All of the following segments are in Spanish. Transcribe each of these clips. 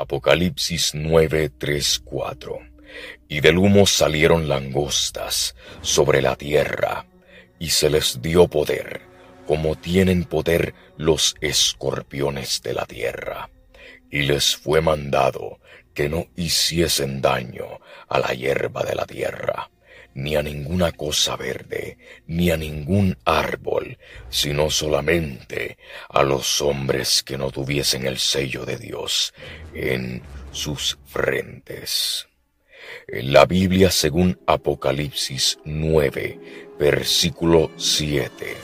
Apocalipsis 9, 3, 4. Y del humo salieron langostas sobre la tierra, y se les dio poder, como tienen poder los escorpiones de la tierra. Y les fue mandado que no hiciesen daño a la hierba de la tierra ni a ninguna cosa verde, ni a ningún árbol, sino solamente a los hombres que no tuviesen el sello de Dios en sus frentes. En la Biblia según Apocalipsis 9, versículo 7.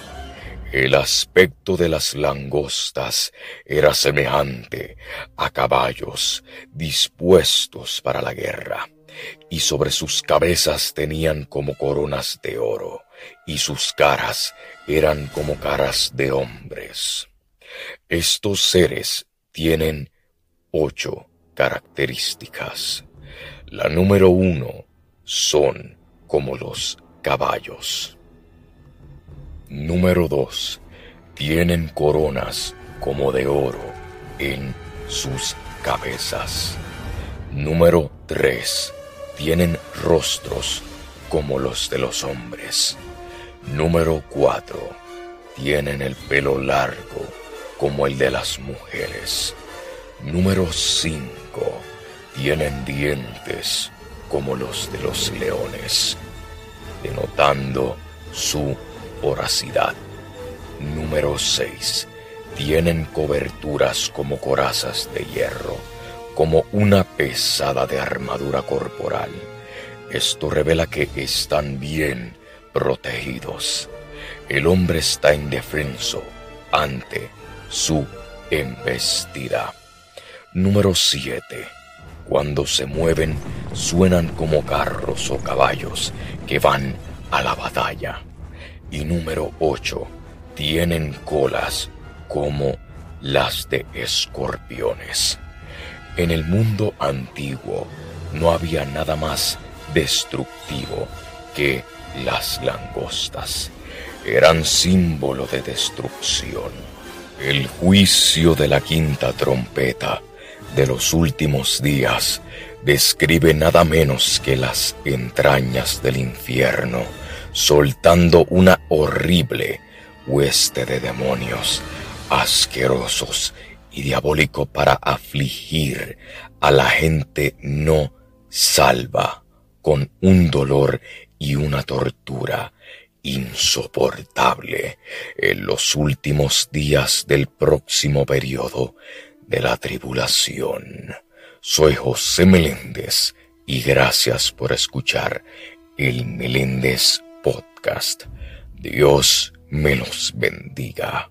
El aspecto de las langostas era semejante a caballos dispuestos para la guerra y sobre sus cabezas tenían como coronas de oro, y sus caras eran como caras de hombres. Estos seres tienen ocho características. La número uno son como los caballos. Número dos, tienen coronas como de oro en sus cabezas. Número tres, tienen rostros como los de los hombres. Número 4. Tienen el pelo largo como el de las mujeres. Número 5. Tienen dientes como los de los leones, denotando su voracidad. Número 6. Tienen coberturas como corazas de hierro como una pesada de armadura corporal. Esto revela que están bien protegidos. El hombre está indefenso ante su embestida. Número 7. Cuando se mueven, suenan como carros o caballos que van a la batalla. Y número 8. Tienen colas como las de escorpiones. En el mundo antiguo no había nada más destructivo que las langostas. Eran símbolo de destrucción. El juicio de la quinta trompeta de los últimos días describe nada menos que las entrañas del infierno, soltando una horrible hueste de demonios asquerosos y diabólico para afligir a la gente no salva con un dolor y una tortura insoportable en los últimos días del próximo periodo de la tribulación. Soy José Meléndez y gracias por escuchar el Meléndez Podcast. Dios me los bendiga.